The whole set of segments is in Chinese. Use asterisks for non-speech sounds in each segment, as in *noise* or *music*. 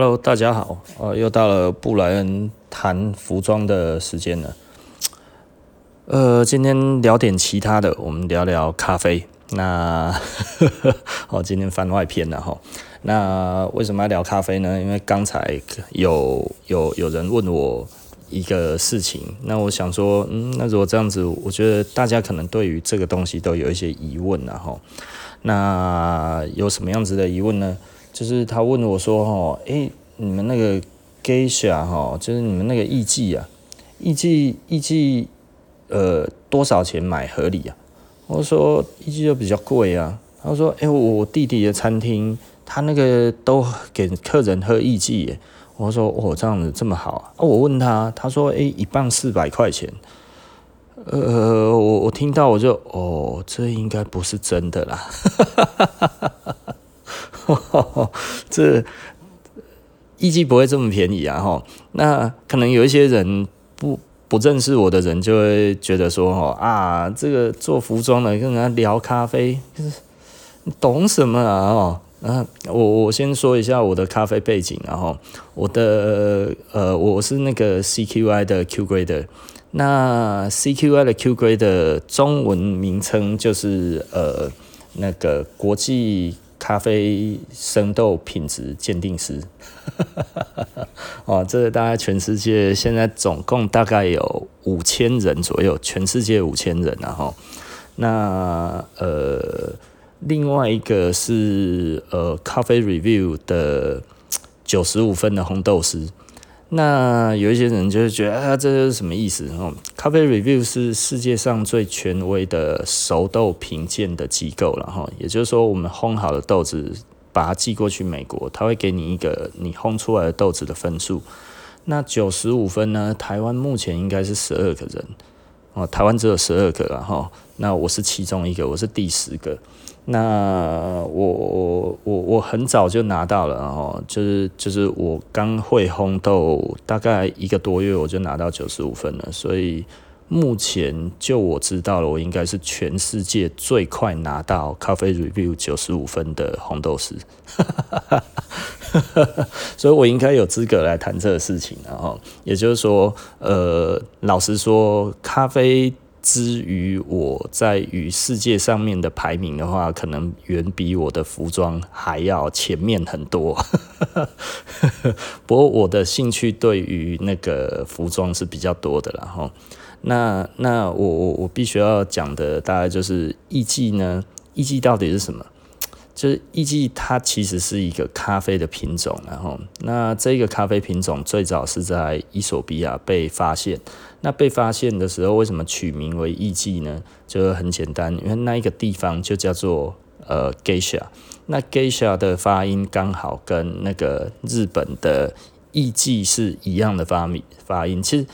Hello，大家好，呃，又到了布莱恩谈服装的时间了。呃，今天聊点其他的，我们聊聊咖啡。那，*laughs* 哦，今天番外篇了哈。那为什么要聊咖啡呢？因为刚才有有有人问我一个事情，那我想说，嗯，那如果这样子，我觉得大家可能对于这个东西都有一些疑问了哈。那有什么样子的疑问呢？就是他问我说：“哦，诶，你们那个 Geisha 哈，就是你们那个艺妓啊，艺妓艺妓，呃，多少钱买合理啊？”我说：“艺妓就比较贵啊。”他说：“诶，我弟弟的餐厅，他那个都给客人喝艺妓耶。”我说：“哦，这样子这么好啊？”我问他，他说：“诶，一磅四百块钱。”呃，我我听到我就哦，这应该不是真的啦。*laughs* 这艺妓不会这么便宜啊！哈，那可能有一些人不不认识我的人就会觉得说：“哈啊，这个做服装的跟人家聊咖啡，就是你懂什么啊？”哦，那我我先说一下我的咖啡背景，然后我的呃，我是那个 CQI 的 Q Grader，那 CQI 的 Q Grader 的中文名称就是呃那个国际。咖啡生豆品质鉴定师，*laughs* 哦，这个大概全世界现在总共大概有五千人左右，全世界五千人然后，那呃，另外一个是呃，咖啡 review 的九十五分的红豆师。那有一些人就会觉得啊，这是什么意思？哦，咖啡 review 是世界上最权威的熟豆评鉴的机构了哈。也就是说，我们烘好的豆子，把它寄过去美国，他会给你一个你烘出来的豆子的分数。那九十五分呢？台湾目前应该是十二个人哦，台湾只有十二个了哈。那我是其中一个，我是第十个。那我我我我很早就拿到了哦，就是就是我刚会烘豆，大概一个多月我就拿到九十五分了，所以目前就我知道了，我应该是全世界最快拿到咖啡 review 九十五分的红豆师，*laughs* 所以我应该有资格来谈这个事情，然后也就是说，呃，老实说，咖啡。之于我在于世界上面的排名的话，可能远比我的服装还要前面很多。*laughs* 不过我的兴趣对于那个服装是比较多的啦哈。那那我我我必须要讲的大概就是艺妓呢，艺妓到底是什么？就是艺妓，它其实是一个咖啡的品种，然后那这个咖啡品种最早是在伊索比亚被发现。那被发现的时候，为什么取名为艺妓呢？就很简单，因为那一个地方就叫做呃 Geisha。那 Geisha 的发音刚好跟那个日本的艺妓是一样的发音发音。其实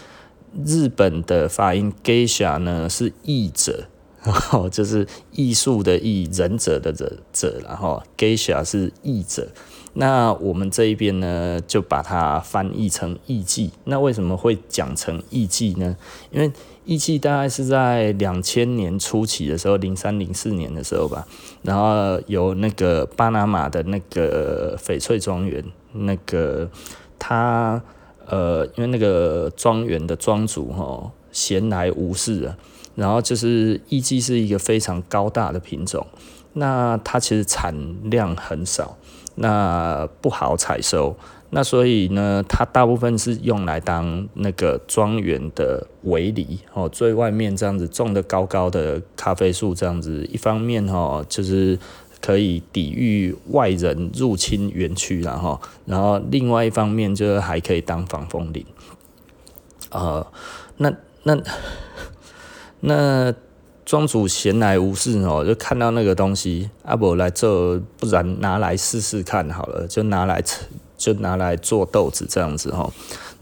日本的发音 Geisha 呢是艺者。然 *laughs* 后就是艺术的艺，忍者的忍者，然后 Geisha 是艺者。那我们这一边呢，就把它翻译成艺妓。那为什么会讲成艺妓呢？因为艺妓大概是在两千年初期的时候，零三零四年的时候吧。然后有那个巴拿马的那个翡翠庄园，那个他呃，因为那个庄园的庄主哈闲来无事啊。然后就是艺妓是一个非常高大的品种，那它其实产量很少，那不好采收，那所以呢，它大部分是用来当那个庄园的围篱哦，最外面这样子种的高高的咖啡树这样子，一方面哦就是可以抵御外人入侵园区，然后然后另外一方面就是还可以当防风林，呃，那那。那庄主闲来无事哦，就看到那个东西，阿伯来做，不然拿来试试看好了，就拿来就拿来做豆子这样子哈，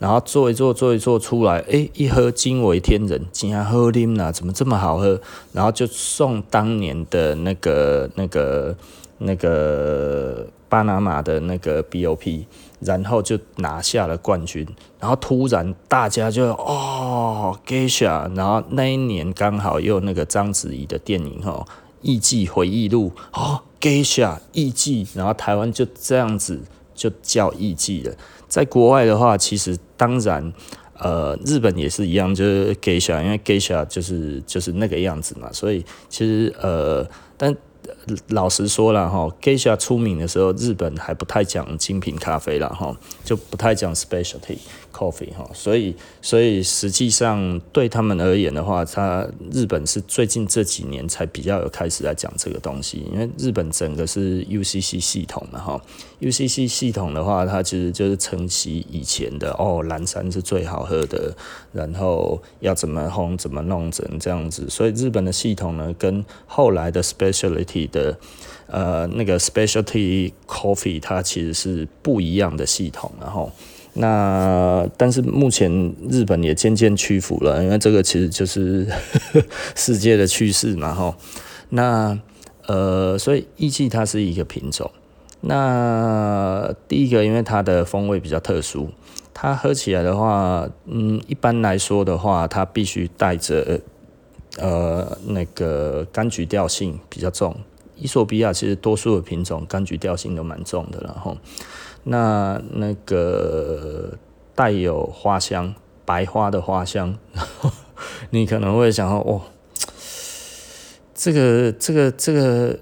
然后做一做做一做出来，哎，一喝惊为天人，竟然喝啉了，怎么这么好喝？然后就送当年的那个那个那个巴拿马的那个 BOP。然后就拿下了冠军，然后突然大家就哦，Gisha，然后那一年刚好又那个章子怡的电影哦，《艺妓回忆录》哦，Gisha 艺妓，然后台湾就这样子就叫艺妓了。在国外的话，其实当然，呃，日本也是一样，就是 geisha，因为 geisha 就是就是那个样子嘛，所以其实呃，但。老实说了哈，Geisha 出名的时候，日本还不太讲精品咖啡了哈，就不太讲 specialty coffee 哈，所以所以实际上对他们而言的话，他日本是最近这几年才比较有开始来讲这个东西，因为日本整个是 UCC 系统嘛哈，UCC 系统的话，它其实就是承袭以前的哦，蓝山是最好喝的，然后要怎么烘怎么弄成这样子，所以日本的系统呢，跟后来的 specialty 的呃，那个 specialty coffee，它其实是不一样的系统，然后那但是目前日本也渐渐屈服了，因为这个其实就是呵 *laughs* 呵世界的趋势嘛，哈。那呃，所以艺妓它是一个品种。那第一个，因为它的风味比较特殊，它喝起来的话，嗯，一般来说的话，它必须带着呃那个柑橘调性比较重。伊索比亚其实多数的品种柑橘调性都蛮重的，然后那那个带有花香，白花的花香，然 *laughs* 后你可能会想说，哦，这个这个这个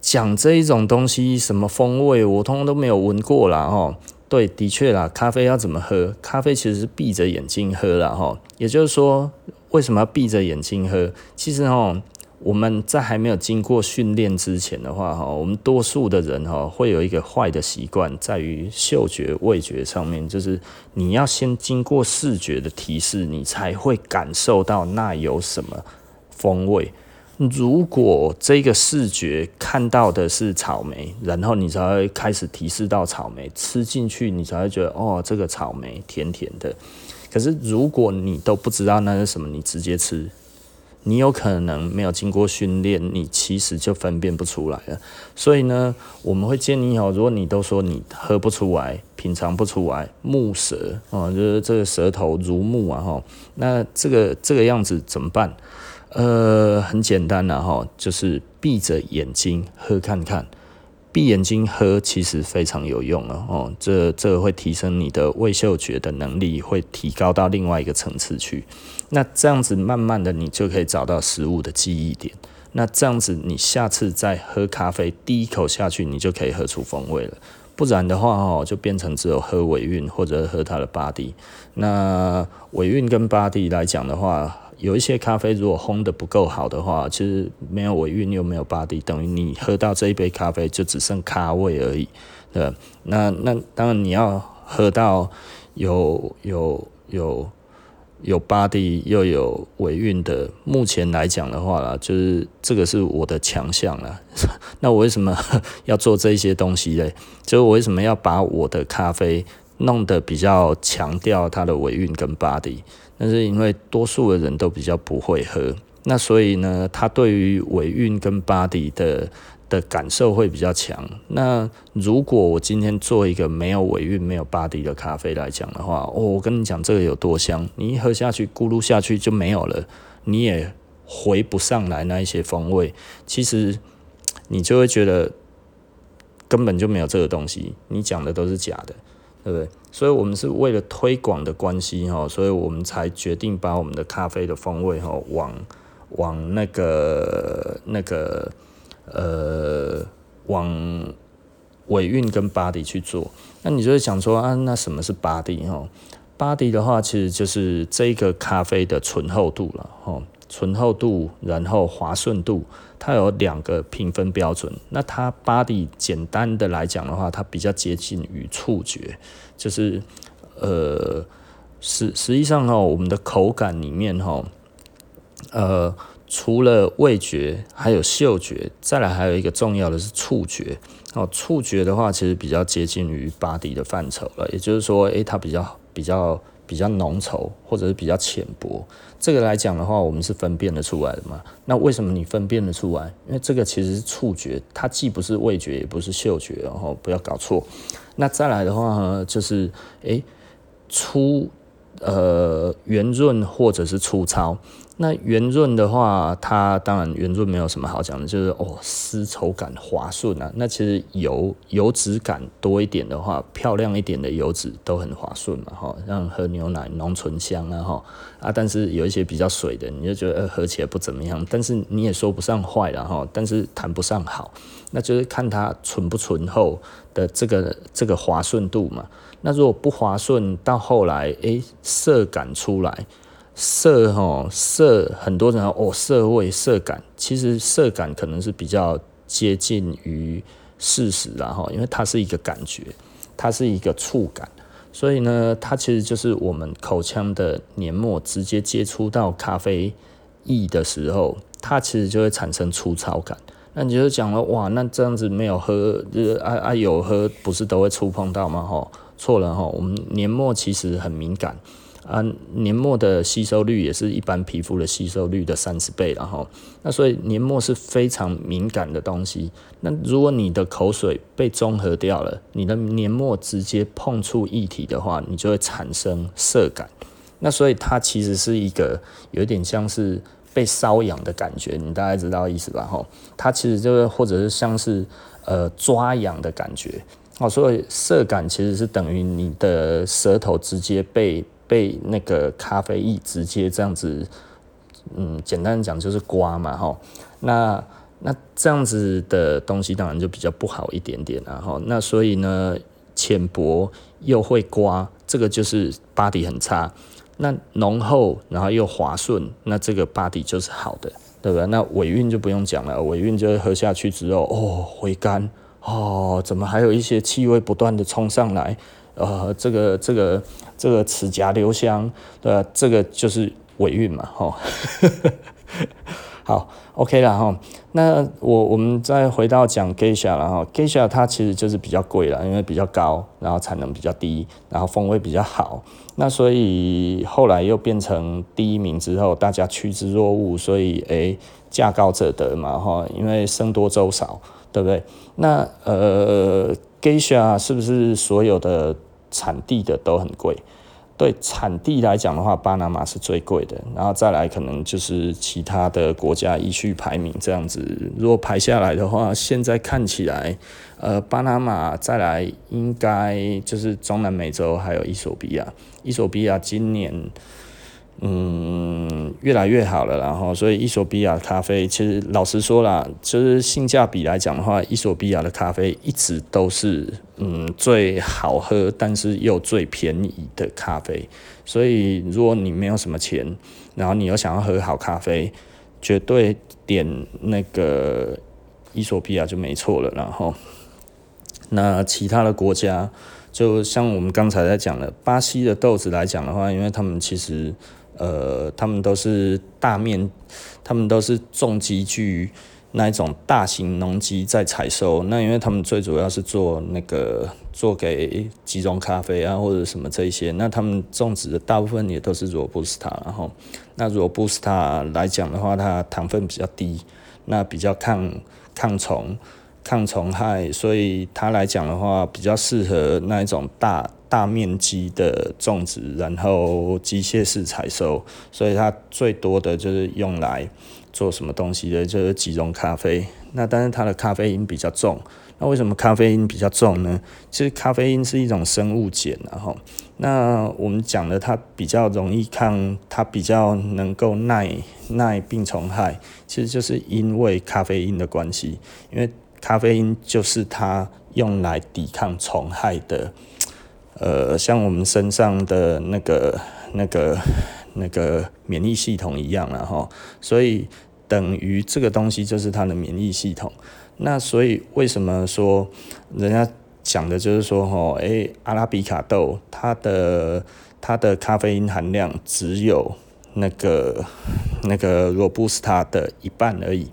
讲这一种东西什么风味，我通通都没有闻过啦。哈。对，的确啦，咖啡要怎么喝？咖啡其实是闭着眼睛喝啦。哈。也就是说，为什么要闭着眼睛喝？其实哦。我们在还没有经过训练之前的话，哈，我们多数的人哈会有一个坏的习惯，在于嗅觉、味觉上面，就是你要先经过视觉的提示，你才会感受到那有什么风味。如果这个视觉看到的是草莓，然后你才会开始提示到草莓，吃进去你才会觉得哦，这个草莓甜甜的。可是如果你都不知道那是什么，你直接吃。你有可能没有经过训练，你其实就分辨不出来了。所以呢，我们会建议哦，如果你都说你喝不出来、品尝不出来，木舌哦，就是这个舌头如木啊哈，那这个这个样子怎么办？呃，很简单了哈，就是闭着眼睛喝看看。闭眼睛喝其实非常有用了哦，这这会提升你的味嗅觉的能力，会提高到另外一个层次去。那这样子慢慢的，你就可以找到食物的记忆点。那这样子，你下次再喝咖啡，第一口下去，你就可以喝出风味了。不然的话哦，就变成只有喝尾韵或者喝它的 body。那尾韵跟 body 来讲的话，有一些咖啡如果烘得不够好的话，其实没有尾韵又没有 body，等于你喝到这一杯咖啡就只剩咖味而已。对，那那当然你要喝到有有有有 body 又有尾韵的，目前来讲的话啦，就是这个是我的强项啦。*laughs* 那我为什么要做这些东西嘞？就是我为什么要把我的咖啡弄得比较强调它的尾韵跟 body？但是因为多数的人都比较不会喝，那所以呢，他对于尾韵跟 body 的的感受会比较强。那如果我今天做一个没有尾韵、没有 body 的咖啡来讲的话，哦，我跟你讲这个有多香，你一喝下去，咕噜下去就没有了，你也回不上来那一些风味。其实你就会觉得根本就没有这个东西，你讲的都是假的。对不对？所以，我们是为了推广的关系哈，所以我们才决定把我们的咖啡的风味哈，往往那个那个呃，往尾韵跟 body 去做。那你就会想说啊，那什么是 body 哈？body 的话，其实就是这个咖啡的醇厚度了哈，醇厚度，然后滑顺度。它有两个评分标准，那它 body 简单的来讲的话，它比较接近于触觉，就是呃，实实际上哦，我们的口感里面哈，呃，除了味觉，还有嗅觉，再来还有一个重要的是触觉。哦，触觉的话，其实比较接近于 body 的范畴了，也就是说，诶，它比较比较。比较浓稠或者是比较浅薄，这个来讲的话，我们是分辨得出来的嘛？那为什么你分辨得出来？因为这个其实是触觉，它既不是味觉，也不是嗅觉，然后不要搞错。那再来的话，就是诶粗呃圆润或者是粗糙。那圆润的话，它当然圆润没有什么好讲的，就是哦，丝绸感滑顺啊。那其实油油脂感多一点的话，漂亮一点的油脂都很滑顺嘛，哈，像喝牛奶浓醇香啊，哈啊。但是有一些比较水的，你就觉得喝起来不怎么样，但是你也说不上坏了哈，但是谈不上好，那就是看它醇不醇厚的这个这个滑顺度嘛。那如果不滑顺，到后来诶，涩感出来。涩哈涩，很多人哦涩味涩感，其实涩感可能是比较接近于事实啦哈，因为它是一个感觉，它是一个触感，所以呢，它其实就是我们口腔的黏膜直接接触到咖啡液的时候，它其实就会产生粗糙感。那你就讲了哇，那这样子没有喝，就是啊啊有喝，不是都会触碰到吗？哈，错了哈，我们黏膜其实很敏感。啊，黏膜的吸收率也是一般皮肤的吸收率的三十倍，然后，那所以黏膜是非常敏感的东西。那如果你的口水被中和掉了，你的黏膜直接碰触液体的话，你就会产生涩感。那所以它其实是一个有点像是被瘙痒的感觉，你大概知道意思吧？哈，它其实就是或者是像是呃抓痒的感觉。哦，所以涩感其实是等于你的舌头直接被。被那个咖啡液直接这样子，嗯，简单讲就是刮嘛，哈，那那这样子的东西当然就比较不好一点点，然后那所以呢，浅薄又会刮，这个就是 body 很差。那浓厚然后又滑顺，那这个 body 就是好的，对不对？那尾韵就不用讲了，尾韵就是喝下去之后，哦，回甘，哦，怎么还有一些气味不断的冲上来。呃，这个这个这个齿颊留香，对？这个就是尾韵嘛，吼。*laughs* 好，OK 了哈。那我我们再回到讲 Geisha 了哈。Geisha 它其实就是比较贵了，因为比较高，然后产能比较低，然后风味比较好。那所以后来又变成第一名之后，大家趋之若鹜，所以诶，价高者得嘛，哈。因为僧多粥少，对不对？那呃。Geisha 是不是所有的产地的都很贵？对产地来讲的话，巴拿马是最贵的，然后再来可能就是其他的国家依序排名这样子。如果排下来的话，现在看起来，呃，巴拿马再来应该就是中南美洲还有伊索比亚。伊索比亚今年。嗯，越来越好了，然后所以伊索比亚咖啡其实老实说啦，就是性价比来讲的话，伊索比亚的咖啡一直都是嗯最好喝，但是又最便宜的咖啡。所以如果你没有什么钱，然后你又想要喝好咖啡，绝对点那个伊索比亚就没错了。然后那其他的国家，就像我们刚才在讲的巴西的豆子来讲的话，因为他们其实。呃，他们都是大面，他们都是重机具那一种大型农机在采收。那因为他们最主要是做那个做给集中咖啡啊或者什么这一些，那他们种植的大部分也都是罗布斯塔。然后，那罗布斯塔来讲的话，它糖分比较低，那比较抗抗虫、抗虫害，所以它来讲的话比较适合那一种大。大面积的种植，然后机械式采收，所以它最多的就是用来做什么东西的，就是即溶咖啡。那但是它的咖啡因比较重。那为什么咖啡因比较重呢？其实咖啡因是一种生物碱，然后那我们讲的它比较容易抗，它比较能够耐耐病虫害，其实就是因为咖啡因的关系，因为咖啡因就是它用来抵抗虫害的。呃，像我们身上的那个、那个、那个免疫系统一样了哈，所以等于这个东西就是它的免疫系统。那所以为什么说人家讲的就是说哈，哎、欸，阿拉比卡豆它的它的咖啡因含量只有那个那个罗布斯塔的一半而已。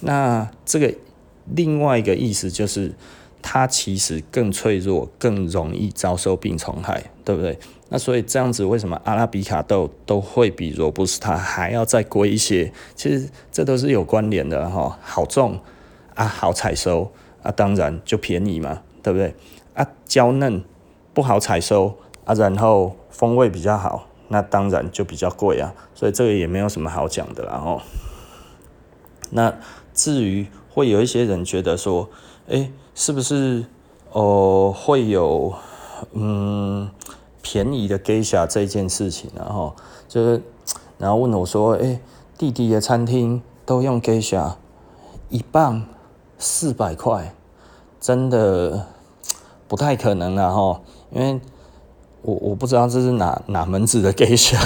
那这个另外一个意思就是。它其实更脆弱，更容易遭受病虫害，对不对？那所以这样子，为什么阿拉比卡豆都会比罗布斯塔还要再贵一些？其实这都是有关联的哈。好种啊，好采收啊，当然就便宜嘛，对不对？啊，娇嫩不好采收啊，然后风味比较好，那当然就比较贵啊，所以这个也没有什么好讲的啦吼。那至于会有一些人觉得说，哎，是不是哦会有嗯便宜的 geisha 这件事情然后就是然后问我说，哎，弟弟的餐厅都用 geisha，一磅四百块，真的不太可能了哈，因为。我我不知道这是哪哪门子的 geisha，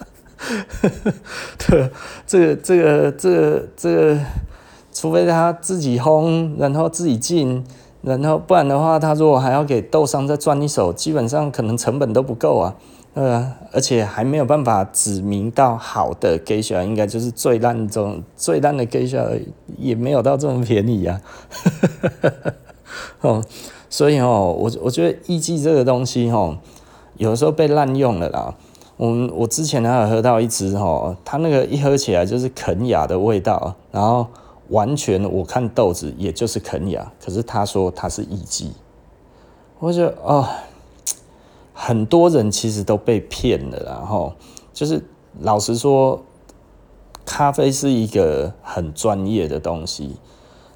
*laughs* 对，这个这个这个这个，除非他自己烘，然后自己进，然后不然的话，他如果还要给豆商再赚一手，基本上可能成本都不够啊，呃，而且还没有办法指明到好的 g e i 应该就是最烂中最烂的 g e i 也没有到这么便宜啊，*laughs* 哦。所以哦，我我觉得艺伎这个东西哦，有时候被滥用了啦。我我之前还有喝到一支哦，它那个一喝起来就是肯亚的味道，然后完全我看豆子也就是肯亚，可是他说他是艺妓，我觉得哦，很多人其实都被骗了，然后就是老实说，咖啡是一个很专业的东西，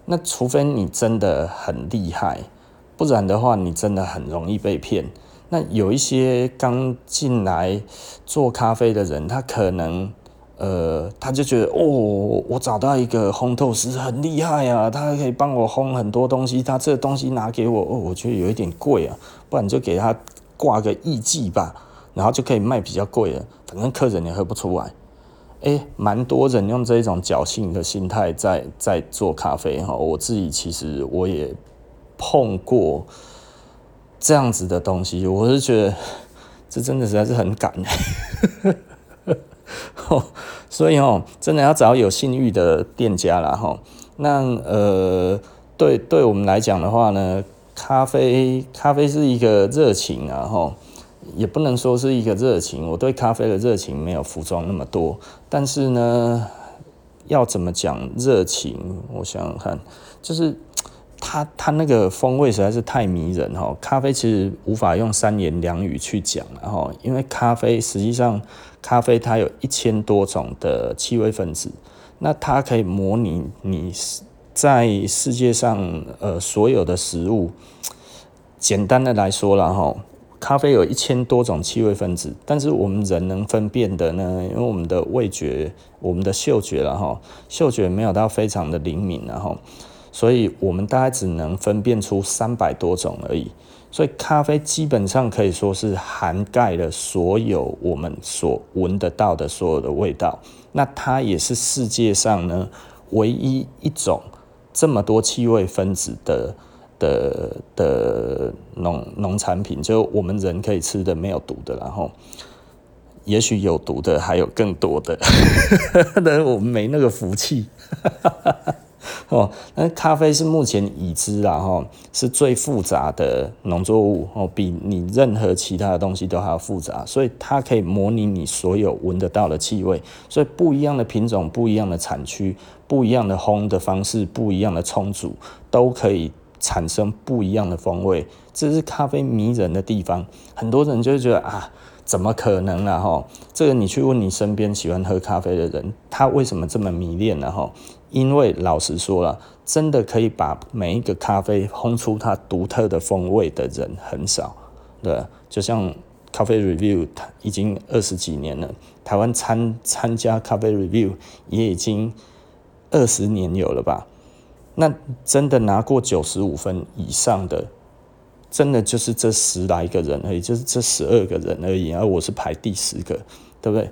那除非你真的很厉害。不然的话，你真的很容易被骗。那有一些刚进来做咖啡的人，他可能呃，他就觉得哦，我找到一个烘豆师很厉害啊，他可以帮我烘很多东西。他这东西拿给我，哦，我觉得有一点贵啊，不然就给他挂个艺妓吧，然后就可以卖比较贵了。反正客人也喝不出来。诶，蛮多人用这种侥幸的心态在在做咖啡哈。我自己其实我也。碰过这样子的东西，我是觉得这真的实在是很赶，*laughs* 所以哦，真的要找有信誉的店家啦哈。那呃，对对我们来讲的话呢，咖啡咖啡是一个热情啊哈，也不能说是一个热情。我对咖啡的热情没有服装那么多，但是呢，要怎么讲热情？我想想看，就是。它它那个风味实在是太迷人哈，咖啡其实无法用三言两语去讲，了哈因为咖啡实际上咖啡它有一千多种的气味分子，那它可以模拟你在世界上呃所有的食物，简单的来说了哈，咖啡有一千多种气味分子，但是我们人能分辨的呢，因为我们的味觉、我们的嗅觉了哈，嗅觉没有到非常的灵敏然后。所以我们大概只能分辨出三百多种而已，所以咖啡基本上可以说是涵盖了所有我们所闻得到的所有的味道。那它也是世界上呢唯一一种这么多气味分子的的的农农产品，就我们人可以吃的没有毒的，然后也许有毒的还有更多的，*laughs* 但我们没那个福气。哦，那咖啡是目前已知啊，哈，是最复杂的农作物哦，比你任何其他的东西都还要复杂，所以它可以模拟你所有闻得到的气味，所以不一样的品种、不一样的产区、不一样的烘的方式、不一样的冲煮，都可以产生不一样的风味，这是咖啡迷人的地方。很多人就觉得啊，怎么可能啊？哈，这个你去问你身边喜欢喝咖啡的人，他为什么这么迷恋呢？哈？因为老实说了，真的可以把每一个咖啡烘出它独特的风味的人很少，对，就像咖啡 review，它已经二十几年了，台湾参参加咖啡 review 也已经二十年有了吧？那真的拿过九十五分以上的，真的就是这十来个人而已，就是这十二个人而已，而我是排第十个，对不对？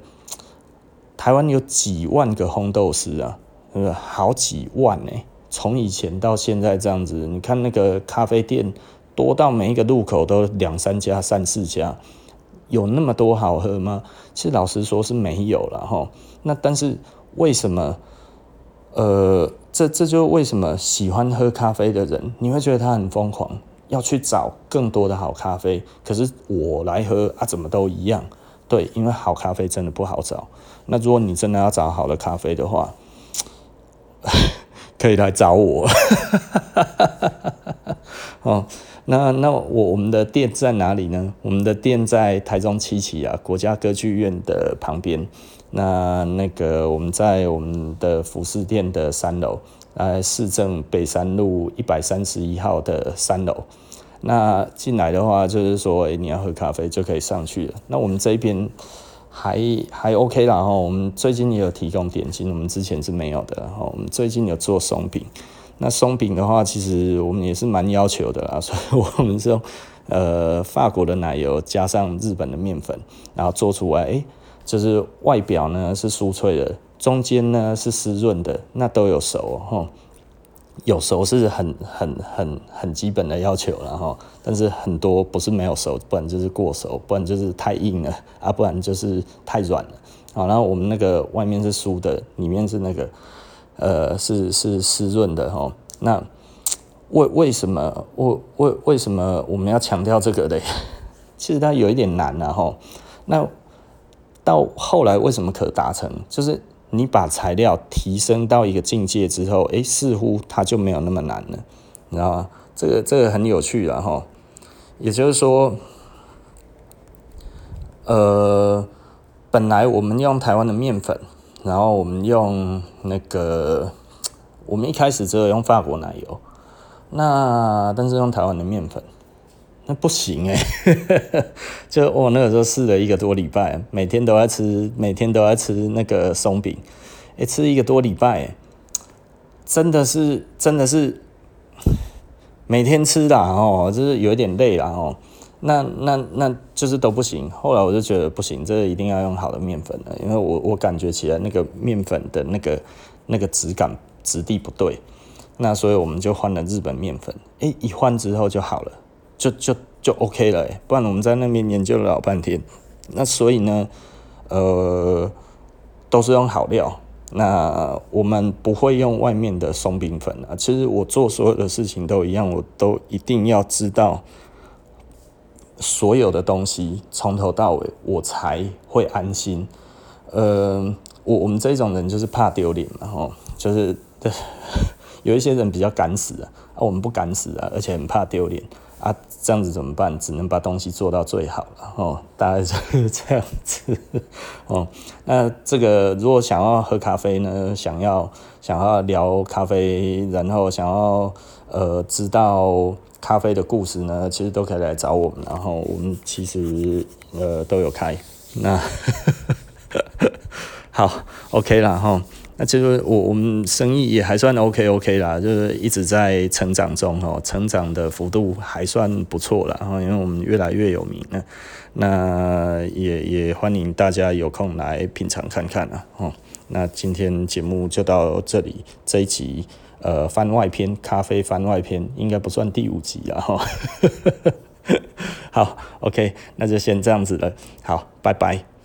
台湾有几万个烘豆师啊！呃，好几万呢，从以前到现在这样子，你看那个咖啡店多到每一个路口都两三家、三四家，有那么多好喝吗？其实老实说是没有了哈。那但是为什么？呃，这这就为什么喜欢喝咖啡的人，你会觉得他很疯狂，要去找更多的好咖啡。可是我来喝啊，怎么都一样？对，因为好咖啡真的不好找。那如果你真的要找好的咖啡的话，*laughs* 可以来找我，*laughs* 哦，那那我我们的店在哪里呢？我们的店在台中七期啊，国家歌剧院的旁边。那那个我们在我们的服饰店的三楼，在市政北山路一百三十一号的三楼。那进来的话，就是说，欸，你要喝咖啡就可以上去了。那我们这边还还 OK 啦，然后我们最近也有提供点心，我们之前是没有的。然后我们最近有做松饼。那松饼的话，其实我们也是蛮要求的啦，所以我们是用呃法国的奶油加上日本的面粉，然后做出来，哎，就是外表呢是酥脆的，中间呢是湿润的，那都有熟哈。有熟是很很很很基本的要求了哈，但是很多不是没有熟，不然就是过熟，不然就是太硬了啊，不然就是太软了。好，然后我们那个外面是酥的，里面是那个。呃，是是湿润的哈。那为为什么为为为什么我们要强调这个嘞？*laughs* 其实它有一点难了哈。那到后来为什么可达成？就是你把材料提升到一个境界之后，哎，似乎它就没有那么难了，你知道吗？这个这个很有趣了哈。也就是说，呃，本来我们用台湾的面粉。然后我们用那个，我们一开始只有用法国奶油，那但是用台湾的面粉，那不行哎、欸，*laughs* 就我那个时候试了一个多礼拜，每天都在吃，每天都在吃那个松饼，哎，吃一个多礼拜，真的是真的是每天吃的哦，就是有一点累了哦。那那那就是都不行。后来我就觉得不行，这一定要用好的面粉了，因为我我感觉起来那个面粉的那个那个质感质地不对。那所以我们就换了日本面粉。诶，一换之后就好了，就就就 OK 了。不然我们在那边研究了老半天。那所以呢，呃，都是用好料。那我们不会用外面的松饼粉啊。其实我做所有的事情都一样，我都一定要知道。所有的东西从头到尾，我才会安心。呃，我我们这种人就是怕丢脸嘛，吼，就是 *laughs* 有一些人比较敢死啊，啊，我们不敢死啊，而且很怕丢脸啊，这样子怎么办？只能把东西做到最好了，哦，大概就是这样子，哦，那这个如果想要喝咖啡呢，想要想要聊咖啡，然后想要呃知道。咖啡的故事呢，其实都可以来找我们，然后我们其实呃都有开。那 *laughs* 好，OK 啦哈。那其实我我们生意也还算 OK OK 啦，就是一直在成长中哦，成长的幅度还算不错啦。然后因为我们越来越有名了，那也也欢迎大家有空来品尝看看啊。哦，那今天节目就到这里，这一集。呃，番外篇，咖啡番外篇，应该不算第五集啊。哈，*laughs* 好，OK，那就先这样子了，好，拜拜。